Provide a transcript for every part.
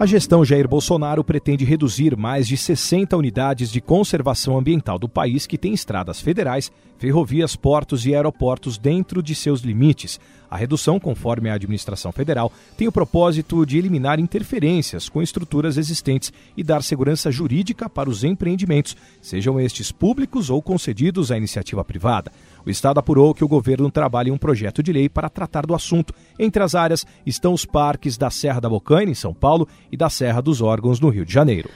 A gestão Jair Bolsonaro pretende reduzir mais de 60 unidades de conservação ambiental do país que têm estradas federais, ferrovias, portos e aeroportos dentro de seus limites. A redução, conforme a administração federal, tem o propósito de eliminar interferências com estruturas existentes e dar segurança jurídica para os empreendimentos, sejam estes públicos ou concedidos à iniciativa privada. O Estado apurou que o governo trabalha em um projeto de lei para tratar do assunto. Entre as áreas estão os parques da Serra da Bocaina, em São Paulo, e da Serra dos Órgãos, no Rio de Janeiro.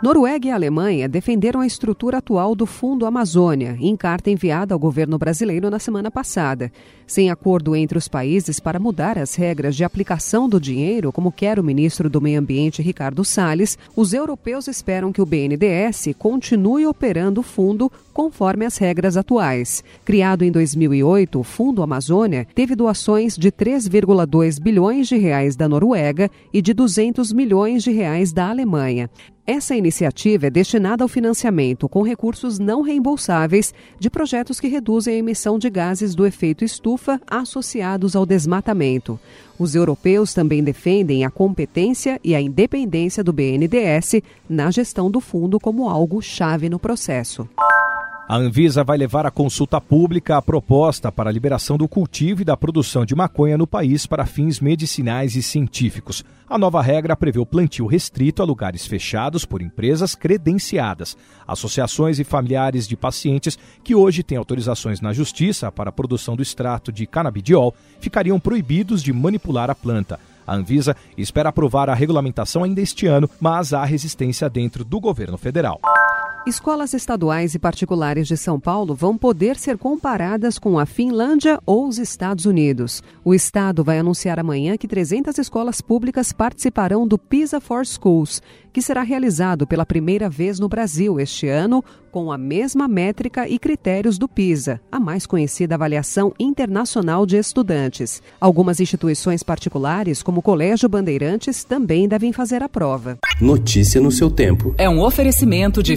Noruega e Alemanha defenderam a estrutura atual do Fundo Amazônia em carta enviada ao governo brasileiro na semana passada. Sem acordo entre os países para mudar as regras de aplicação do dinheiro, como quer o ministro do Meio Ambiente Ricardo Salles, os europeus esperam que o BNDES continue operando o fundo conforme as regras atuais. Criado em 2008, o Fundo Amazônia teve doações de 3,2 bilhões de reais da Noruega e de 200 milhões de reais da Alemanha. Essa iniciativa é destinada ao financiamento com recursos não reembolsáveis de projetos que reduzem a emissão de gases do efeito estufa associados ao desmatamento. Os europeus também defendem a competência e a independência do BNDES na gestão do fundo como algo chave no processo. A Anvisa vai levar à consulta pública a proposta para a liberação do cultivo e da produção de maconha no país para fins medicinais e científicos. A nova regra prevê o plantio restrito a lugares fechados por empresas credenciadas. Associações e familiares de pacientes que hoje têm autorizações na justiça para a produção do extrato de canabidiol ficariam proibidos de manipular a planta. A Anvisa espera aprovar a regulamentação ainda este ano, mas há resistência dentro do governo federal. Escolas estaduais e particulares de São Paulo vão poder ser comparadas com a Finlândia ou os Estados Unidos. O Estado vai anunciar amanhã que 300 escolas públicas participarão do PISA for Schools, que será realizado pela primeira vez no Brasil este ano, com a mesma métrica e critérios do PISA, a mais conhecida avaliação internacional de estudantes. Algumas instituições particulares, como o Colégio Bandeirantes, também devem fazer a prova. Notícia no seu tempo. É um oferecimento de